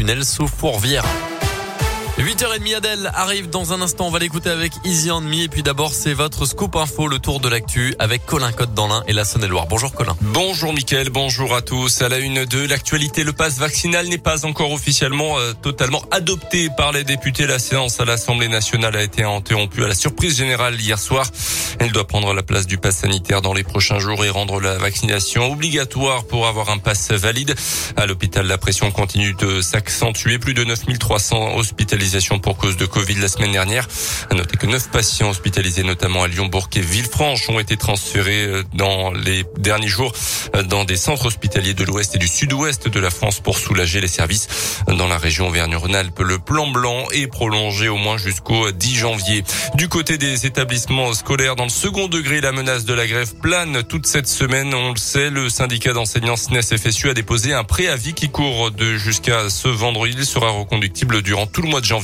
tunnel sous Fourvière. 8h30 Adèle arrive dans un instant. On va l'écouter avec Easy on Me. Et puis d'abord, c'est votre scoop info, le tour de l'actu avec Colin Cotte dans l'Ain et la Saône-et-Loire. Bonjour Colin. Bonjour Mickaël, bonjour à tous. À la une de l'actualité, le passe vaccinal n'est pas encore officiellement euh, totalement adopté par les députés. La séance à l'Assemblée nationale a été interrompue à la surprise générale hier soir. Elle doit prendre la place du pass sanitaire dans les prochains jours et rendre la vaccination obligatoire pour avoir un pass valide. À l'hôpital, la pression continue de s'accentuer. Plus de 9300 hospitalisés pour cause de Covid la semaine dernière. À noter que neuf patients hospitalisés, notamment à Lyon, Bourg et Villefranche, ont été transférés euh, dans les derniers jours euh, dans des centres hospitaliers de l'ouest et du sud-ouest de la France pour soulager les services dans la région Auvergne-Rhône-Alpes. Le plan blanc est prolongé au moins jusqu'au 10 janvier. Du côté des établissements scolaires, dans le second degré, la menace de la grève plane toute cette semaine. On le sait, le syndicat d'enseignants SNES FSU a déposé un préavis qui court de jusqu'à ce vendredi. Il sera reconductible durant tout le mois de janvier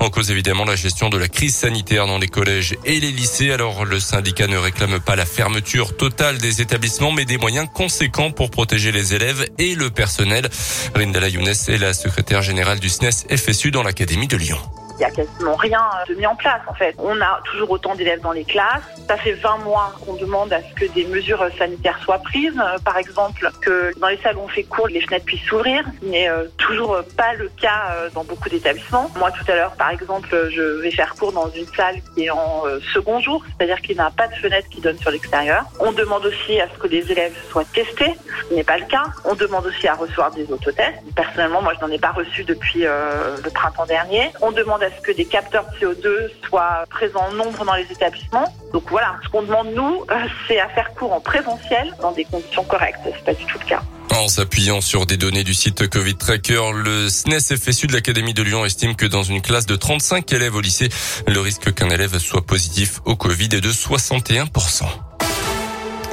en cause évidemment la gestion de la crise sanitaire dans les collèges et les lycées. Alors le syndicat ne réclame pas la fermeture totale des établissements, mais des moyens conséquents pour protéger les élèves et le personnel. Rindala Younes est la secrétaire générale du SNES FSU dans l'Académie de Lyon. Il n'y a quasiment rien de mis en place en fait. On a toujours autant d'élèves dans les classes. Ça fait 20 mois qu'on demande à ce que des mesures sanitaires soient prises. Euh, par exemple, que dans les salles où on fait cours, les fenêtres puissent s'ouvrir. Ce n'est euh, toujours pas le cas euh, dans beaucoup d'établissements. Moi, tout à l'heure, par exemple, je vais faire cours dans une salle qui est en second jour, c'est-à-dire qu'il n'a pas de fenêtre qui donne sur l'extérieur. On demande aussi à ce que les élèves soient testés. Ce n'est pas le cas. On demande aussi à recevoir des autotests. Personnellement, moi, je n'en ai pas reçu depuis le printemps dernier. On demande à ce que des capteurs de CO2 soient présents en nombre dans les établissements. Donc voilà, ce qu'on demande nous, euh, c'est à faire cours en présentiel dans des conditions correctes. C'est pas du tout le cas. En s'appuyant sur des données du site Covid Tracker, le SNES FSU de l'Académie de Lyon estime que dans une classe de 35 élèves au lycée, le risque qu'un élève soit positif au Covid est de 61%.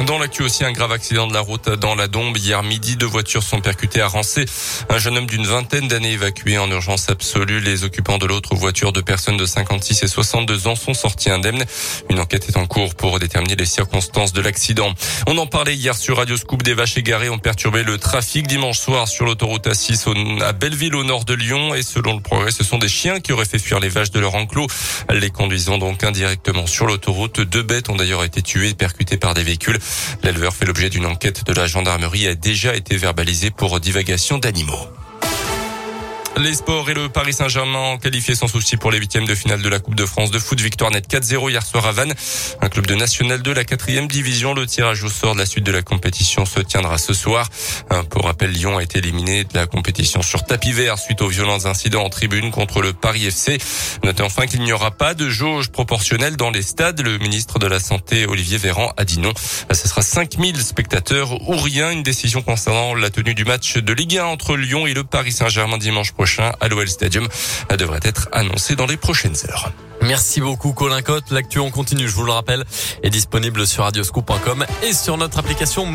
Dans l'actu aussi, un grave accident de la route dans la Dombe. Hier midi, deux voitures sont percutées à Rancé. Un jeune homme d'une vingtaine d'années évacué en urgence absolue. Les occupants de l'autre voiture de personnes de 56 et 62 ans sont sortis indemnes. Une enquête est en cours pour déterminer les circonstances de l'accident. On en parlait hier sur Radio Scoop. Des vaches égarées ont perturbé le trafic dimanche soir sur l'autoroute A6 à Belleville au nord de Lyon. Et selon le progrès, ce sont des chiens qui auraient fait fuir les vaches de leur enclos. Les conduisant donc indirectement sur l'autoroute. Deux bêtes ont d'ailleurs été tuées, percutées par des véhicules. L'éleveur fait l'objet d'une enquête de la gendarmerie et a déjà été verbalisé pour divagation d'animaux. Les sports et le Paris Saint-Germain qualifié sans souci pour les huitièmes de finale de la Coupe de France de foot. Victoire net 4-0 hier soir à Vannes. Un club de national de la quatrième division. Le tirage au sort de la suite de la compétition se tiendra ce soir. Pour rappel, Lyon a été éliminé de la compétition sur tapis vert suite aux violents incidents en tribune contre le Paris FC. Notez enfin qu'il n'y aura pas de jauge proportionnelle dans les stades. Le ministre de la Santé, Olivier Véran, a dit non. Ce sera 5000 spectateurs ou rien. Une décision concernant la tenue du match de Ligue 1 entre Lyon et le Paris Saint-Germain dimanche prochain à l'OL Stadium devrait être annoncé dans les prochaines heures. Merci beaucoup Colin Cotte. L'actu on continue, je vous le rappelle, est disponible sur radioscoop.com et sur notre application